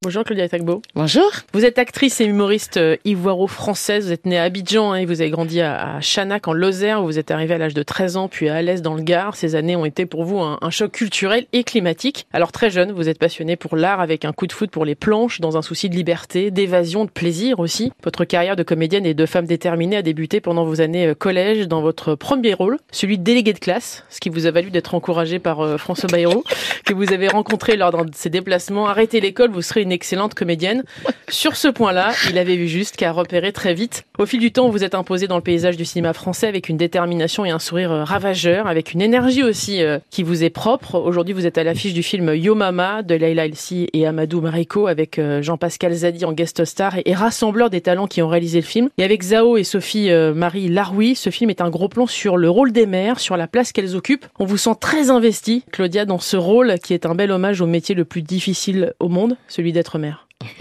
Bonjour Claudia Tagbo. Bonjour. Vous êtes actrice et humoriste euh, ivoiro-française. Vous êtes née à Abidjan hein, et vous avez grandi à, Chanac en Lozère où vous êtes arrivée à l'âge de 13 ans puis à Alès dans le Gard. Ces années ont été pour vous un, choc culturel et climatique. Alors très jeune, vous êtes passionnée pour l'art avec un coup de foot pour les planches dans un souci de liberté, d'évasion, de plaisir aussi. Votre carrière de comédienne et de femme déterminée a débuté pendant vos années euh, collège dans votre premier rôle, celui de délégué de classe, ce qui vous a valu d'être encouragé par euh, François Bayrou que vous avez rencontré lors de ses déplacements. Arrêtez l'école, vous serez une excellente comédienne. Sur ce point-là, il avait vu juste qu'à repérer très vite. Au fil du temps, vous êtes imposé dans le paysage du cinéma français avec une détermination et un sourire euh, ravageur, avec une énergie aussi euh, qui vous est propre. Aujourd'hui, vous êtes à l'affiche du film Yo Mama de Leila Elsi et Amadou Mariko avec euh, Jean-Pascal Zadi en guest star et rassembleur des talents qui ont réalisé le film. Et avec Zao et Sophie Marie Laroui, ce film est un gros plan sur le rôle des mères, sur la place qu'elles occupent. On vous sent très investi, Claudia, dans ce rôle qui est un bel hommage au métier le plus difficile au monde, celui d'être mère.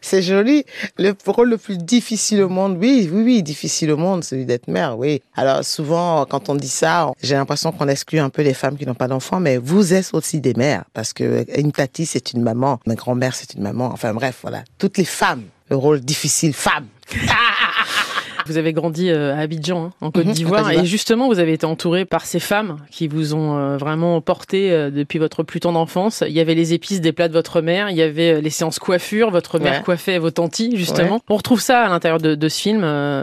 c'est joli. Le rôle le plus difficile au monde, oui, oui, oui, difficile au monde, celui d'être mère, oui. Alors souvent, quand on dit ça, j'ai l'impression qu'on exclut un peu les femmes qui n'ont pas d'enfants, mais vous êtes aussi des mères, parce que une tati, c'est une maman, ma grand-mère, c'est une maman. Enfin bref, voilà. Toutes les femmes, le rôle difficile, femme. Vous avez grandi euh, à Abidjan, hein, en Côte mhm, d'Ivoire, et justement, vous avez été entouré par ces femmes qui vous ont euh, vraiment porté euh, depuis votre plus tendre enfance. Il y avait les épices des plats de votre mère, il y avait les séances coiffure, votre mère coiffait vos tantis, justement. On retrouve ça à l'intérieur de, de, ce film.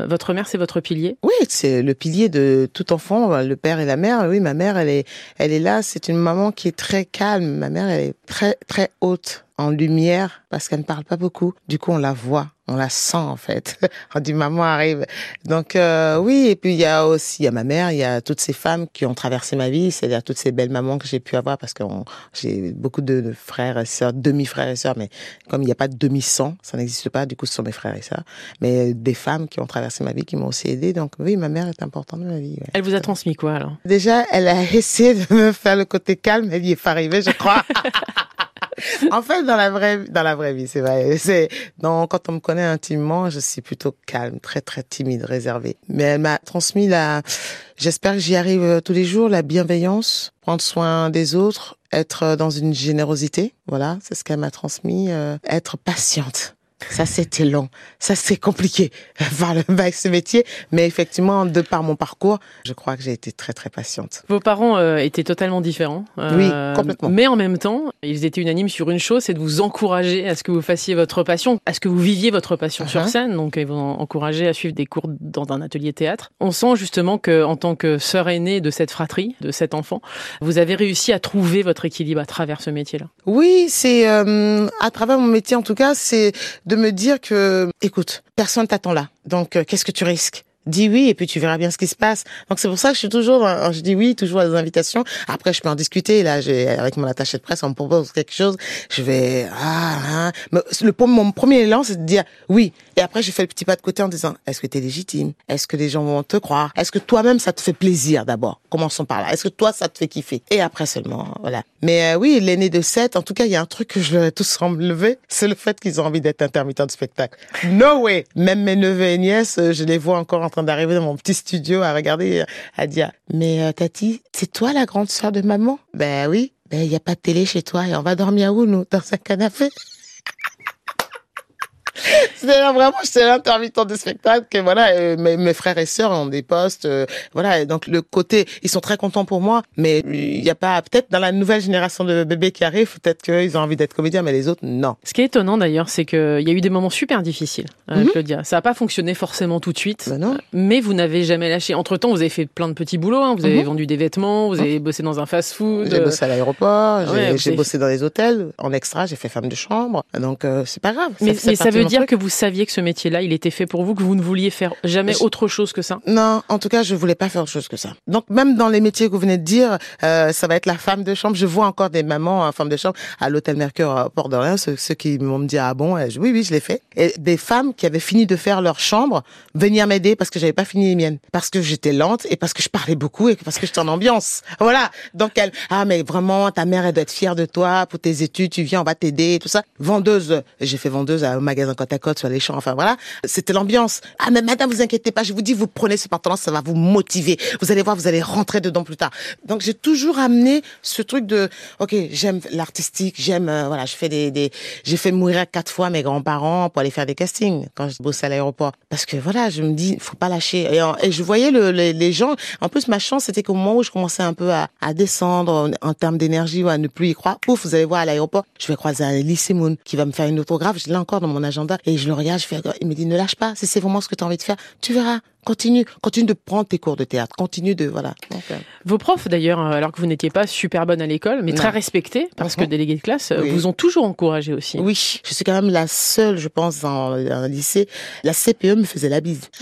votre mère, c'est votre pilier? Oui, c'est le pilier de tout enfant, le père et la mère. Oui, ma mère, elle est, elle est là. C'est une maman qui est très calme. Ma mère, elle est très, très haute en lumière parce qu'elle ne parle pas beaucoup. Du coup, on la voit, on la sent en fait quand du maman arrive. Donc euh, oui, et puis il y a aussi il y a ma mère, il y a toutes ces femmes qui ont traversé ma vie, c'est-à-dire toutes ces belles mamans que j'ai pu avoir parce que j'ai beaucoup de frères et sœurs, demi-frères et sœurs, mais comme il n'y a pas de demi-sang, ça n'existe pas, du coup ce sont mes frères et sœurs. Mais des femmes qui ont traversé ma vie, qui m'ont aussi aidé. Donc oui, ma mère est importante dans ma vie. Elle vous a transmis quoi alors? Déjà, elle a essayé de me faire le côté calme, elle y est pas arrivée, je crois. en fait, dans la vraie, dans la vraie vie, c'est vrai. C'est, donc, quand on me connaît intimement, je suis plutôt calme, très, très timide, réservée. Mais elle m'a transmis la, j'espère que j'y arrive euh, tous les jours, la bienveillance, prendre soin des autres, être euh, dans une générosité. Voilà, c'est ce qu'elle m'a transmis, euh, être patiente. Ça, c'était long. Ça, c'est compliqué avec ce métier. Mais effectivement, de par mon parcours, je crois que j'ai été très, très patiente. Vos parents euh, étaient totalement différents. Euh, oui, complètement. Mais en même temps, ils étaient unanimes sur une chose, c'est de vous encourager à ce que vous fassiez votre passion, à ce que vous viviez votre passion sur uh-huh. scène. Donc, ils vous encourager à suivre des cours dans un atelier théâtre. On sent justement que, en tant que sœur aînée de cette fratrie, de cet enfant, vous avez réussi à trouver votre équilibre à travers ce métier-là. Oui, c'est euh, à travers mon métier, en tout cas, c'est de me dire que, écoute, personne t'attend là. Donc, euh, qu'est-ce que tu risques? Dis oui et puis tu verras bien ce qui se passe. Donc c'est pour ça que je suis toujours, je dis oui toujours à des invitations. Après je peux en discuter. Là, j'ai avec mon attaché de presse, on me propose quelque chose, je vais ah, ah. Mais le mon premier élan c'est de dire oui. Et après je fais le petit pas de côté en disant est-ce que tu es légitime? Est-ce que les gens vont te croire? Est-ce que toi-même ça te fait plaisir d'abord? Commençons par là. Est-ce que toi ça te fait kiffer? Et après seulement voilà. Mais euh, oui, l'aîné de 7, en tout cas, il y a un truc que je vais tous lever, c'est le fait qu'ils ont envie d'être intermittents de spectacle. No way Même mes neveux et nièces, euh, je les vois encore en train d'arriver dans mon petit studio à regarder, euh, à dire « Mais Tati, c'est toi la grande sœur de maman ?» Ben oui. Ben, il n'y a pas de télé chez toi et on va dormir où, nous Dans un canapé? C'est vraiment, j'étais l'intermittent de spectacle que voilà, euh, mes, mes, frères et sœurs ont des postes, euh, voilà, et donc le côté, ils sont très contents pour moi, mais il n'y a pas, peut-être dans la nouvelle génération de bébés qui arrivent, peut-être qu'ils ont envie d'être comédiens, mais les autres, non. Ce qui est étonnant d'ailleurs, c'est qu'il y a eu des moments super difficiles, euh, mm Claudia. Ça n'a pas fonctionné forcément tout de suite, ben non. mais vous n'avez jamais lâché. Entre temps, vous avez fait plein de petits boulots, hein. vous avez mhm. vendu des vêtements, vous avez bossé dans un fast-food. J'ai bossé à l'aéroport, j'ai bossé dans les hôtels, en extra, j'ai fait femme de chambre, donc c'est pas grave. Mais, mais ça veut dire que vous saviez que ce métier-là, il était fait pour vous, que vous ne vouliez faire jamais autre chose que ça? Non, en tout cas, je voulais pas faire autre chose que ça. Donc même dans les métiers que vous venez de dire, euh, ça va être la femme de chambre. Je vois encore des mamans, femmes de chambre à l'hôtel Mercure à Port d'Orléans, ceux, qui m'ont dit ah bon, oui oui, je l'ai fait. Et des femmes qui avaient fini de faire leur chambre venir m'aider parce que j'avais pas fini les miennes, parce que j'étais lente et parce que je parlais beaucoup et parce que j'étais en ambiance. Voilà. Donc elle, ah mais vraiment, ta mère elle doit être fière de toi pour tes études, tu viens, on va t'aider, tout ça. Vendeuse, j'ai fait vendeuse à un magasin côte à côte sur les champs. Enfin voilà, c'était l'ambiance. Ah mais madame, vous inquiétez pas, je vous dis, vous prenez ce pantalon, ça va vous motiver. Vous allez voir, vous allez rentrer dedans plus tard. Donc j'ai toujours amené ce truc de, ok, j'aime l'artistique, j'aime, euh, voilà, je fais des, j'ai fait mourir quatre fois mes grands-parents pour aller faire des castings quand je bossais à l'aéroport. Parce que voilà, je me dis, faut pas lâcher. Et, je voyais le, les, gens. En plus, ma chance, c'était qu'au moment où je commençais un peu à, descendre en, termes d'énergie ou à ne plus y croire, ouf, vous allez voir à l'aéroport, je vais croiser un Moon qui va me faire une autographe. Je l'ai encore dans mon agenda et je le regarde, je fais, il me dit, ne lâche pas. Si c'est vraiment ce que tu as envie de faire, tu verras. Continue, continue de prendre tes cours de théâtre, continue de voilà. Vos profs d'ailleurs, euh, alors que vous n'étiez pas super bonne à l'école, mais très respectés parce que mhm. délégués de classe, euh, vous ont toujours encouragé aussi. Oui, je suis quand même la seule, je pense, dans un lycée. La CPE me faisait la bise.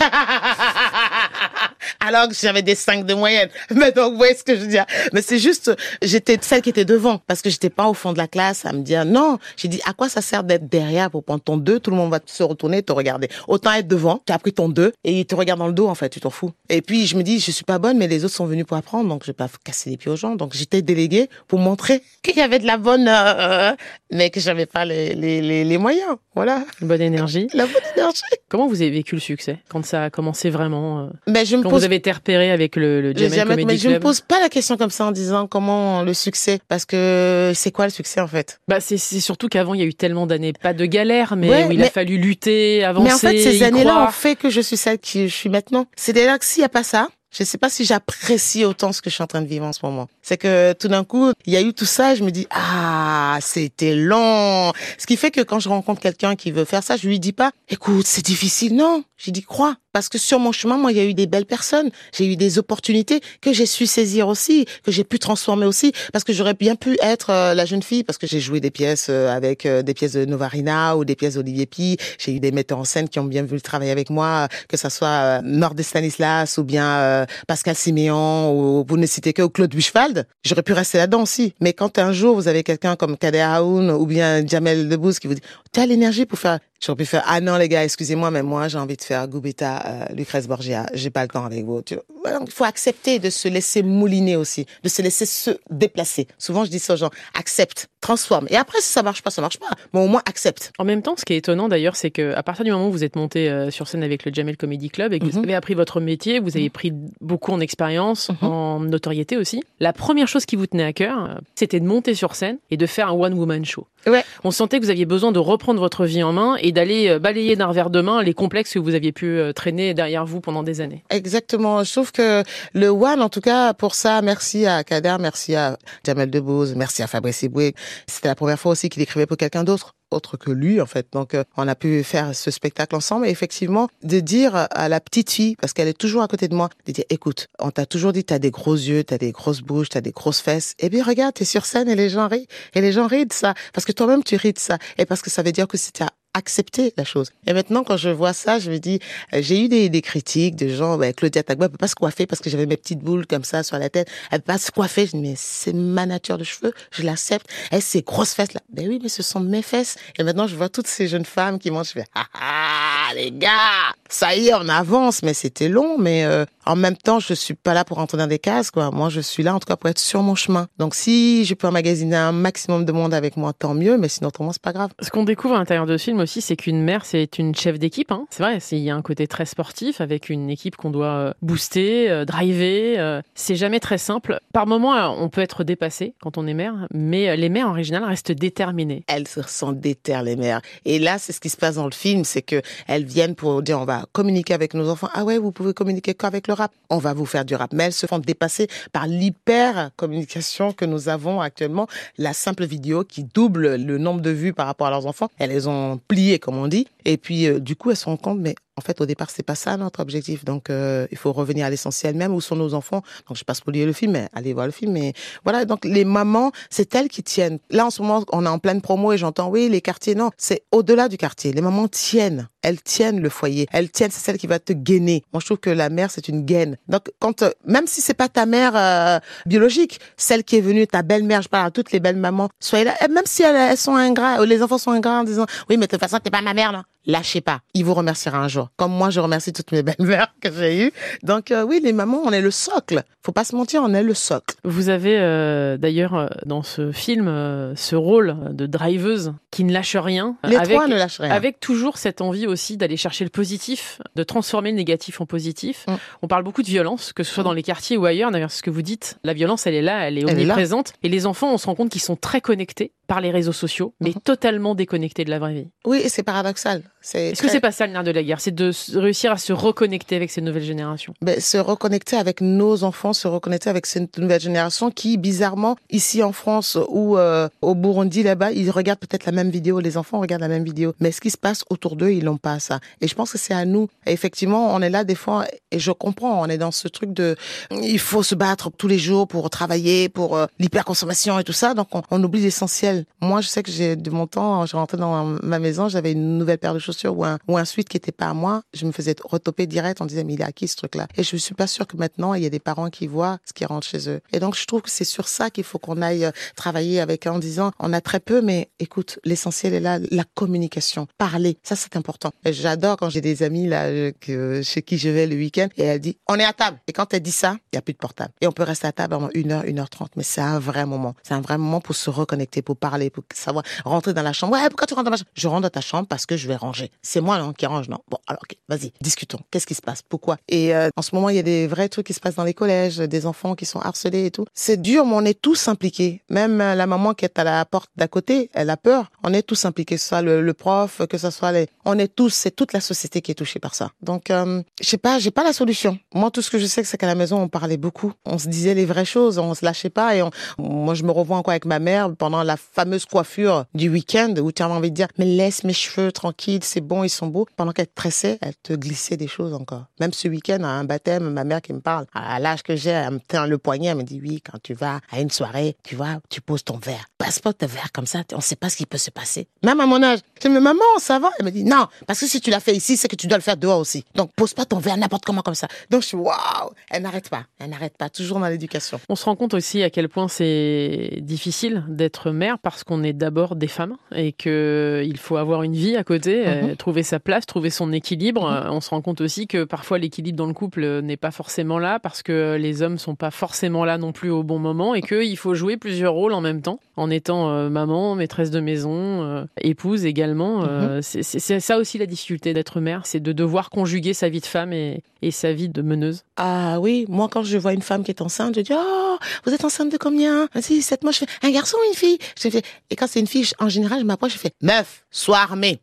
alors que j'avais des 5 de moyenne. Mais donc, vous voyez ce que je veux dire. Mais c'est juste, j'étais celle qui était devant, parce que j'étais pas au fond de la classe à me dire, non, j'ai dit, à quoi ça sert d'être derrière pour prendre ton 2? Tout le monde va se retourner et te regarder. Autant être devant, tu as pris ton 2 et il te regarde dans le dos, en fait, tu t'en fous. Et puis, je me dis, je suis pas bonne, mais les autres sont venus pour apprendre, donc je vais pas casser les pieds aux gens. Donc, j'étais déléguée pour montrer qu'il y avait de la bonne, euh, mais que j'avais pas les, les, les, les, moyens. Voilà. Une bonne énergie. La bonne énergie. Comment vous avez vécu le succès quand ça a commencé vraiment? Euh, ben, je me vous avez été repéré avec le, le Jamel Comedy mais je me pose pas la question comme ça en disant comment le succès, parce que c'est quoi le succès en fait? Bah c'est surtout qu'avant il y a eu tellement d'années, pas de galère, mais où il a fallu lutter, avancer. Mais en fait ces années-là ont fait que je suis celle qui je suis maintenant. C'est d'ailleurs que s'il y a pas ça, je sais pas si j'apprécie autant ce que je suis en train de vivre en ce moment. C'est que tout d'un coup, il y a eu tout ça et je me dis, ah, c'était long. Ce qui fait que quand je rencontre quelqu'un qui veut faire ça, je lui dis pas, écoute, c'est difficile. Non, j'ai dit, crois. Parce que sur mon chemin, moi, il y a eu des belles personnes. J'ai eu des opportunités que j'ai su saisir aussi, que j'ai pu transformer aussi. Parce que j'aurais bien pu être euh, la jeune fille, parce que j'ai joué des pièces euh, avec euh, des pièces de Novarina ou des pièces d'Olivier Pi. J'ai eu des metteurs en scène qui ont bien voulu travailler avec moi, que ça soit Nord Stanislas ou bien Pascal Siméon ou vous ne citez que Claude Buchwald. J'aurais pu rester là-dedans aussi. Mais quand un jour vous avez quelqu'un comme Kader Aoun ou bien Jamel Debbouze qui vous dit, tu as l'énergie pour faire J'aurais pu faire ah non les gars excusez-moi mais moi j'ai envie de faire Gubita euh, Lucrèce Borgia j'ai pas le temps avec vous tu il faut accepter de se laisser mouliner aussi de se laisser se déplacer souvent je dis ça aux gens accepte transforme et après si ça marche pas ça marche pas mais au moins accepte en même temps ce qui est étonnant d'ailleurs c'est que à partir du moment où vous êtes monté euh, sur scène avec le Jamel Comedy Club et que vous mhm. avez appris votre métier vous avez mhm. pris beaucoup en expérience mhm. en notoriété aussi la première chose qui vous tenait à cœur euh, c'était de monter sur scène et de faire un one woman show ouais. on sentait que vous aviez besoin de reprendre votre vie en main et d'aller euh, balayer d'un revers de main les complexes que vous aviez pu euh, traîner derrière vous pendant des années. Exactement. Je trouve que le One, en tout cas, pour ça, merci à Kader, merci à Jamel Debbouze, merci à Fabrice Iboué. C'était la première fois aussi qu'il écrivait pour quelqu'un d'autre autre que lui en fait. Donc euh, on a pu faire ce spectacle ensemble et effectivement de dire à la petite fille parce qu'elle est toujours à côté de moi de dire écoute, on t'a toujours dit t'as des gros yeux, t'as des grosses bouches, t'as des grosses fesses. Eh bien regarde, t'es sur scène et les gens rient et les gens rient de ça parce que toi-même tu ris de ça et parce que ça veut dire que si t'as accepter la chose. Et maintenant, quand je vois ça, je me dis, euh, j'ai eu des, des, critiques de gens, bah, Claudia Tagba peut pas se coiffer parce que j'avais mes petites boules comme ça sur la tête. Elle peut pas se coiffer. Je dis, mais c'est ma nature de cheveux, je l'accepte. Elle, ces grosses fesses là. Ben oui, mais ce sont mes fesses. Et maintenant, je vois toutes ces jeunes femmes qui mangent, je fais, ah, ah, les gars, ça y est, on avance, mais c'était long, mais euh, en même temps, je suis pas là pour entrer dans des cases, quoi. Moi, je suis là, en tout cas, pour être sur mon chemin. Donc, si je peux emmagasiner un maximum de monde avec moi, tant mieux, mais sinon, autrement, c'est pas grave. Ce qu'on découvre à l'intérieur de ce film aussi, c'est qu'une mère, c'est une chef d'équipe. Hein. C'est vrai, il y a un côté très sportif avec une équipe qu'on doit euh, booster, euh, driver. Euh. c'est jamais très simple. Par moments, on peut être dépassé quand on est mère, mais les mères, en original, restent déterminées. Elles sont déter, les mères. Et là, c'est ce qui se passe dans le film, c'est que elles viennent pour dire, on va communiquer avec nos enfants. Ah ouais, vous pouvez communiquer qu'avec le rap. On va vous faire du rap. Mais elles se font dépasser par l'hyper communication que nous avons actuellement. La simple vidéo qui double le nombre de vues par rapport à leurs enfants. Elles les ont pliées, comme on dit. Et puis, euh, du coup, elles se rendent compte, mais en fait, au départ, c'est pas ça notre objectif. Donc, euh, il faut revenir à l'essentiel même. Où sont nos enfants Donc, je passe pour lire le film, mais allez voir le film. Mais voilà, donc les mamans, c'est elles qui tiennent. Là, en ce moment, on est en pleine promo et j'entends, oui, les quartiers, non. C'est au-delà du quartier. Les mamans tiennent. Elles tiennent le foyer. Elles tiennent, c'est celle qui va te gainer. Moi, je trouve que la mère, c'est une gaine. Donc, quand, euh, même si c'est pas ta mère euh, biologique, celle qui est venue, ta belle-mère, je parle à toutes les belles mamans, soyez là. Même si elles, sont ingrats, les enfants sont ingrats en disant, oui, mais de toute façon, t'es pas ma mère, là. Lâchez pas. Il vous remerciera un jour. Comme moi, je remercie toutes mes belles-mères que j'ai eues. Donc euh, oui, les mamans, on est le socle. Faut pas se mentir, on est le socle. Vous avez euh, d'ailleurs euh, dans ce film euh, ce rôle de driveuse qui ne lâche rien. Les avec, trois ne lâchent rien. avec toujours cette envie aussi d'aller chercher le positif, de transformer le négatif en positif. Mm. On parle beaucoup de violence, que ce soit dans les quartiers ou ailleurs. D'ailleurs, ce que vous dites, la violence, elle est là, elle est Elle est là. omniprésente. Et les enfants, on se rend compte qu'ils sont très connectés par les réseaux sociaux, mais Mhm. totalement déconnectés de la vraie vie. Oui, et c'est paradoxal. Est-ce que très- c'est pas ça le nerf de la guerre C'est de réussir à se reconnecter avec ces nouvelles générations? ben, se reconnecter avec nos enfants, se reconnecter avec cette nouvelle génération qui, bizarrement, ici en France ou euh, au Burundi, là-bas, ils regardent peut-être la même vidéo, les enfants regardent la même vidéo, mais ce qui se passe autour d'eux, ils n'ont pas ça. Et je pense que c'est à nous. Et effectivement, on est là des fois, et je comprends, on est dans ce truc de, il faut se battre tous les jours pour travailler, pour euh, l'hyperconsommation et tout ça, donc on, on oublie l'essentiel. Moi, je sais que j'ai de mon temps, je rentrais dans ma maison, j'avais une nouvelle paire de ou un, ou un suite qui était pas à moi, je me faisais retoper direct, on disait, mais il est à qui ce truc-là? Et je suis pas sûre que maintenant, il y a des parents qui voient ce qui rentre chez eux. Et donc, je trouve que c'est sur ça qu'il faut qu'on aille euh, travailler avec en disant, on a très peu, mais écoute, l'essentiel est là, la communication, parler, ça c'est important. J'adore quand j'ai des amis là, euh, que, chez qui je vais le week-end, et elle dit, on est à table. Et quand elle dit ça, il y a plus de portable. Et on peut rester à table pendant une heure, une heure trente, mais c'est un vrai moment. C'est un vrai moment pour se reconnecter, pour parler, pour savoir, rentrer dans la chambre. Ouais, pourquoi tu rentres dans ma chambre? Je rentre dans ta chambre parce que je vais ranger. C'est moi, non, qui range, non? Bon, alors, ok, vas-y, discutons. Qu'est-ce qui se passe? Pourquoi? Et euh, en ce moment, il y a des vrais trucs qui se passent dans les collèges, des enfants qui sont harcelés et tout. C'est dur, mais on est tous impliqués. Même euh, la maman qui est à la porte d'à côté, elle a peur. On est tous impliqués, que ce soit le, prof, que ce soit les... On est tous, c'est toute la société qui est touchée par ça. Donc, euh, je sais pas, j'ai pas la solution. Moi, tout ce que je sais, c'est qu'à la maison, on parlait beaucoup. On se disait les vraies choses, on se lâchait pas. Et moi, je me revois encore avec ma mère pendant la fameuse coiffure du week-end où tu as envie de dire, mais laisse mes cheveux tranquilles, c'est bon, ils sont beaux. Pendant qu'elle te tressait, elle te glissait des choses encore. Même ce week-end, à un baptême, ma mère qui me parle, à l'âge que j'ai, elle me tient le poignet, elle me dit, oui, quand tu vas à une soirée, tu vois, tu poses ton verre. Passe pas ton verre comme ça, on sait pas ce qui peut se passer. Même à mon âge. Je dis, mais maman, ça va? Elle me dit, non, parce que si tu l'as fait ici, c'est que tu dois le faire dehors aussi. Donc, pose pas ton verre n'importe comment comme ça. Donc, je suis, waouh! Elle n'arrête pas. Elle n'arrête pas. Toujours dans l'éducation. On se rend compte aussi à quel point c'est difficile d'être mère parce qu'on est d'abord des femmes et que il faut avoir une vie à côté, euh, Mhm. trouver sa place, trouver son équilibre. Euh, On se rend compte aussi que parfois l'équilibre dans le couple n'est pas forcément là parce que les hommes sont pas forcément là non plus au bon moment et qu'il faut jouer plusieurs rôles en même temps en étant euh, maman, maîtresse de maison, euh, épouse également. Euh, c'est- ça aussi la difficulté d'être mère, c'est de devoir conjuguer sa vie de femme et, et sa vie de meneuse. Ah oui, moi quand je vois une femme qui est enceinte, je dis oh vous êtes enceinte de combien? Vas-y, sept mois. Je fais un garçon ou une fille Je fais et quand c'est une fille, en général je m'approche, je fais meuf, sois armée,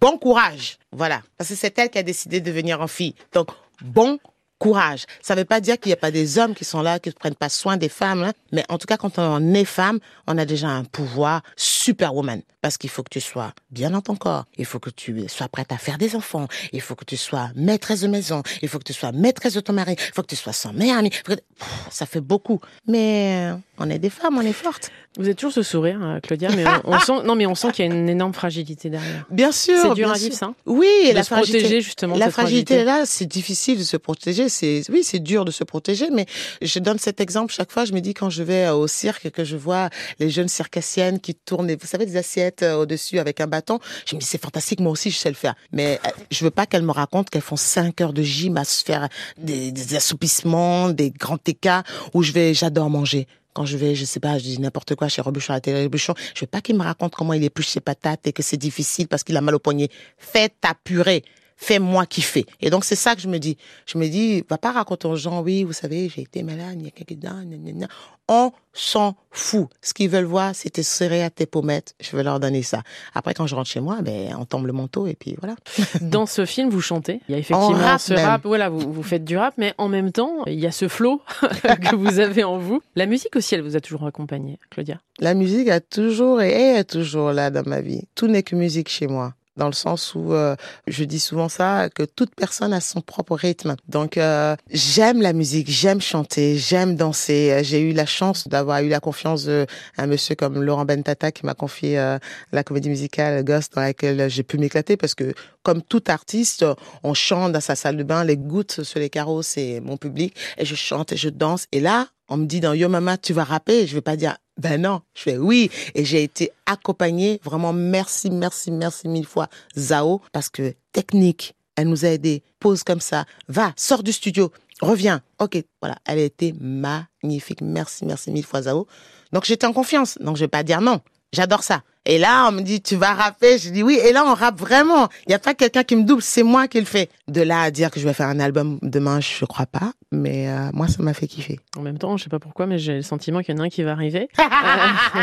bon courage, voilà, parce que c'est elle qui a décidé de venir en fille. Donc bon courage. Ça veut pas dire qu'il n'y a pas des hommes qui sont là, qui ne prennent pas soin des femmes, hein, mais en tout cas, quand on est femme, on a déjà un pouvoir superwoman. Parce qu'il faut que tu sois bien dans ton corps, il faut que tu sois prête à faire des enfants, il faut que tu sois maîtresse de maison, il faut que tu sois maîtresse de ton mari, il faut que tu sois que- Pff, Ça fait beaucoup. Mais euh, on est des femmes, on est fortes. Vous êtes toujours ce sourire, euh, Claudia, mais on, on sent, non, mais on sent qu'il y a une énorme fragilité derrière. Bien sûr. C'est dur à vivre, ça. Oui, et de la se fragilité. protéger justement. La cette fragilité là, c'est difficile de se protéger. C'est oui, c'est dur de se protéger, mais je donne cet exemple chaque fois. Je me dis quand je vais au cirque que je vois les jeunes circassiennes qui tournent, vous savez, des assiettes euh, au-dessus avec un bâton. Je me dis c'est fantastique, moi aussi je sais le faire. Mais euh, je veux pas qu'elles me racontent qu'elles font cinq heures de gym à se faire des, des assoupissements, des grands écarts où je vais, j'adore manger. Quand je vais, je sais pas, je dis n'importe quoi chez Robuchon à la télé Robuchon, je veux pas qu'il me raconte comment il épluche ses patates et que c'est difficile parce qu'il a mal au poignet. Fais ta purée fais-moi kiffer. Et donc, c'est ça que je me dis. Je me dis, va pas raconter aux gens, oui, vous savez, j'ai été malade, il y a gna, gna. On s'en fout. Ce qu'ils veulent voir, c'est te serrer à tes pommettes. Je vais leur donner ça. Après, quand je rentre chez moi, ben, on tombe le manteau et puis voilà. Dans ce film, vous chantez. Il y a effectivement rap ce même. rap. Voilà, vous, vous faites du rap, mais en même temps, il y a ce flow que vous avez en vous. La musique aussi, elle vous a toujours accompagné, Claudia? La musique a toujours et est toujours là dans ma vie. Tout n'est que musique chez moi. Dans le sens où euh, je dis souvent ça, que toute personne a son propre rythme. Donc euh, j'aime la musique, j'aime chanter, j'aime danser. J'ai eu la chance d'avoir eu la confiance d'un monsieur comme Laurent Bentata qui m'a confié euh, la comédie musicale Ghost dans laquelle j'ai pu m'éclater parce que comme tout artiste, on chante dans sa salle de bain, les gouttes sur les carreaux, c'est mon public et je chante et je danse. Et là, on me dit dans Yo Mama, tu vas rapper. Je vais pas dire Ben non. Je fais oui. Et j'ai été accompagnée. Vraiment, merci, merci, merci mille fois, Zao, parce que technique, elle nous a aidés. Pose comme ça. Va, sors du studio. Reviens. OK. Voilà. Elle a été magnifique. Merci, merci mille fois, Zao. Donc, j'étais en confiance. Donc, je vais pas dire non. J'adore ça. Et là, on me dit, tu vas rapper? Je dis oui. Et là, on rappe vraiment. Il n'y a pas quelqu'un qui me double. C'est moi qui le fais. De là à dire que je vais faire un album demain, je crois pas. Mais euh, moi, ça m'a fait kiffer. En même temps, je sais pas pourquoi, mais j'ai le sentiment qu'il y en a un qui va arriver. euh,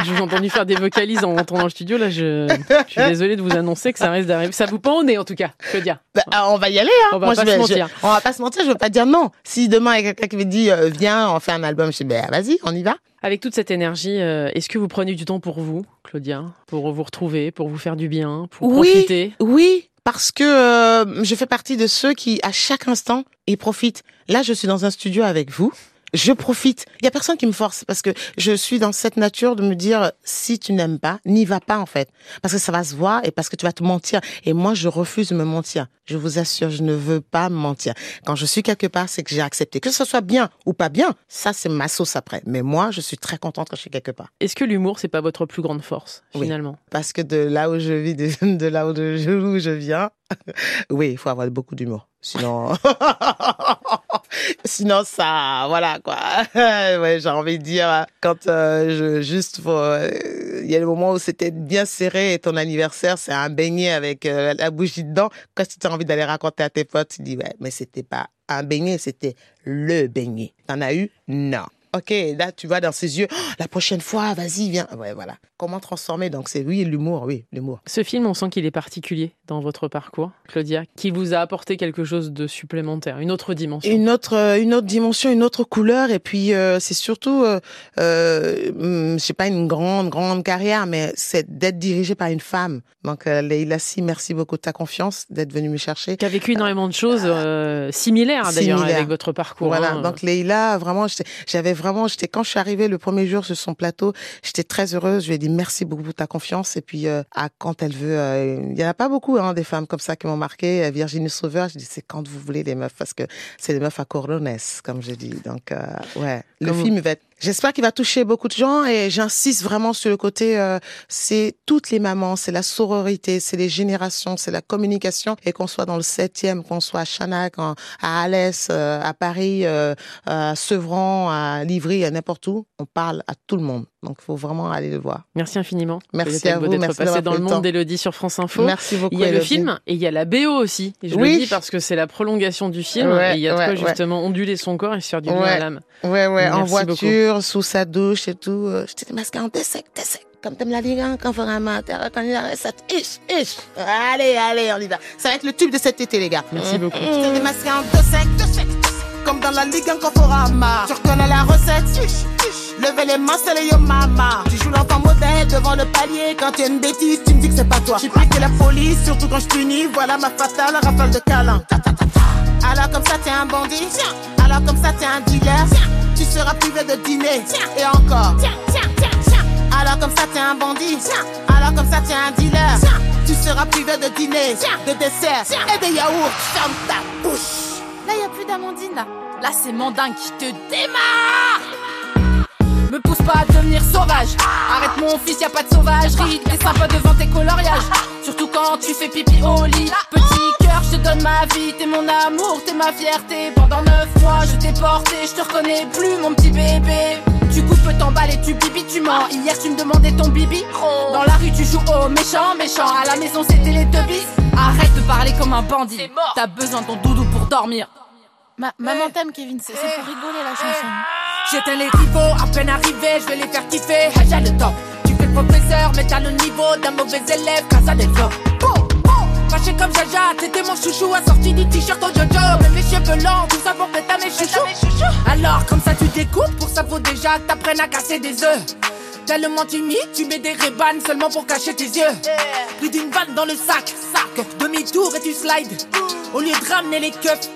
je vous ai entendu faire des vocalises en rentrant dans le studio. Là, je, je suis désolée de vous annoncer que ça risque d'arriver. Ça vous pend au nez, en tout cas. Je veux dire. Bah, on va y aller. Hein. On va Moi, pas je vais, se mentir. je- on va pas se mentir. Je veux pas dire non. Si demain il y a quelqu'un qui me dit euh, viens, on fait un album, je dis ben vas-y, on y va. Avec toute cette énergie, euh, est-ce que vous prenez du temps pour vous, Claudia, pour vous retrouver, pour vous faire du bien, pour Oui. profiter? Oui, parce que euh, je fais partie de ceux qui, à chaque instant, ils profitent. Là, je suis dans un studio avec vous. Je profite. Il y a personne qui me force parce que je suis dans cette nature de me dire si tu n'aimes pas, n'y va pas en fait, parce que ça va se voir et parce que tu vas te mentir. Et moi, je refuse de me mentir. Je vous assure, je ne veux pas me mentir. Quand je suis quelque part, c'est que j'ai accepté que ce soit bien ou pas bien. Ça, c'est ma sauce après. Mais moi, je suis très contente quand je suis quelque part. Est-ce que l'humour, c'est pas votre plus grande force, Oui. finalement? Parce que de là où je vis, de, de là où je, où je viens, oui, il faut avoir beaucoup d'humour. Sinon, sinon ça, voilà quoi. ouais, j'ai envie de dire quand euh, je juste, euh, il y a le moment où c'était bien serré et ton anniversaire, c'est un beignet avec euh, la bougie dedans. Quand tu as envie d'aller raconter à tes potes, tu dis ouais, mais c'était pas un beignet, c'était le beignet. T'en as eu? Non. Ok, là tu vois dans ses yeux, Oh, la prochaine fois, vas-y, viens. Ouais, voilà. Comment transformer? Donc c'est oui, l'humour, oui, l'humour. Ce film, on sent qu'il est particulier dans votre parcours, Claudia, qui vous a apporté quelque chose de supplémentaire, une autre dimension. Une autre, euh, une autre dimension, une autre couleur, et puis euh, c'est surtout, euh, euh, hum, je sais pas une grande, grande carrière, mais c'est d'être dirigé par une femme. Donc euh, Leïla, si merci beaucoup de ta confiance, d'être venue me chercher. Qui a vécu énormément de choses similaires d'ailleurs avec votre parcours. Voilà, hein. donc Leïla, vraiment, j'avais vraiment, j'étais quand je suis arrivée le premier jour sur son plateau, j'étais très heureuse. Je lui ai dit merci beaucoup pour ta confiance. Et puis, euh, à quand elle veut, euh, il y en a pas beaucoup hein, des femmes comme ça qui m'ont marqué. Euh, Virginie Sauveur, je dis c'est quand vous voulez les meufs parce que c'est des meufs à corones, comme je dis. Donc, euh, ouais, le Comme- film il va être. J'espère qu'il va toucher beaucoup de gens et j'insiste vraiment sur le côté, euh, c'est toutes les mamans, c'est la sororité, c'est les générations, c'est la communication et qu'on soit dans le septième, qu'on soit à Chanac, à Alès, euh, à Paris, euh, à Sevran, à Livry, à n'importe où, on parle à tout le monde. Donc, il faut vraiment aller le voir. Merci infiniment. Merci à vous, d'être d'avoir dans le monde d'Elodie sur France Info. Merci beaucoup. Il y a le film et il y a la BO aussi. Et je Oui. le dis parce que c'est la prolongation du film Ouais, et il y a de quoi ouais, ouais. justement onduler son corps et se faire du bien Ouais. à l'âme. Ouais, ouais, en Merci voiture, sous sa douche et tout. Euh, Je t'ai masqué en t'es sec, t'es sec. Comme t'aimes la Ligue 1, quand vraiment, t'as reconnu la recette. Ish, ish. Allez, allez, on y va. Ça va être le tube de cet été, les gars. Merci beaucoup. Je t'ai démasqué en deux secs, deux secs. Comme dans la Ligue 1 quand fera marre. Tu reconnais la recette. Ish. Levez les mains, c'est yo mama. Tu joues l'enfant modèle devant le palier. Quand tu as une bêtise, tu me dis que c'est pas toi. J'ai piqué la police, surtout quand je punis. Voilà ma fatale rafale de câlin. Alors comme ça t'es un bandit. Alors comme ça t'es un dealer. Tu seras privé de dîner. Et encore. Alors comme ça t'es un bandit. Alors comme ça t'es un dealer. Tu seras privé de dîner. De dessert. Et de yaourt Ferme ta bouche Là, y a plus d'Amandine, là. Là, c'est Mandin qui te démarre. Me pousse pas à devenir sauvage. Arrête mon fils, y a pas de sauvagerie. T'es sympa devant tes coloriages. Surtout quand tu fais pipi au lit. Petit cœur, je te donne ma vie. T'es mon amour, t'es ma fierté. Pendant neuf mois, je t'ai porté. Je te reconnais plus, mon petit bébé. Tu coupes, t'emballes et tu bibi, tu mens. Hier, tu me demandais ton bibi. Dans la rue, tu joues au méchant, méchant. À la maison, c'était les teubis. Arrête de parler comme un bandit. T'as besoin de ton doudou pour dormir. Ma- maman t'aime, Kevin, c'est pour rigoler la chanson. J'éteins les rivaux, à peine arrivé, je vais les faire kiffer. Hey, J'ai le temps. Tu fais le professeur, mais t'as le niveau d'un mauvais élève, casa des. Boum, boum. Fâché comme Jaja, t'étais mon chouchou, assorti du t-shirt au Jojo. Même mes cheveux longs, tout ça pour péter à mes chouchous. Alors, comme ça, tu découpes, pour ça faut déjà que t'apprennes à casser des œufs. Tellement timide, tu mets des rébanes seulement pour cacher tes yeux. Plus d'une balle dans le sac, sac. Demi-tour et tu slides. Au lieu de ramener les keufs,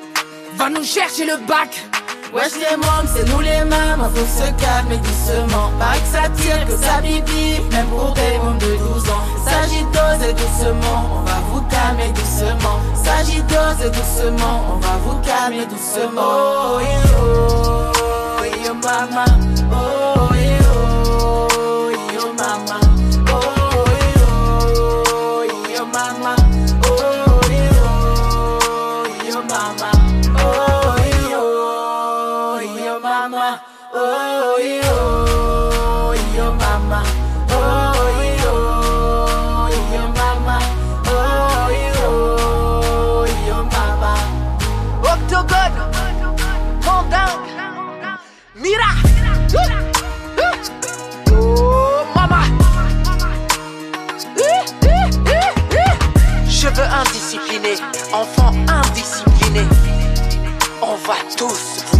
va nous chercher le bac. Wesh les mômes, c'est nous les mêmes, faut se calmer doucement. Pas que ça tire, que ça bibi, même pour des mômes de 12 ans. S'agit d'oser doucement, on va vous calmer doucement. S'agit d'oser doucement, on va vous calmer doucement. Oh, oh, oh, mama, oh, Vatus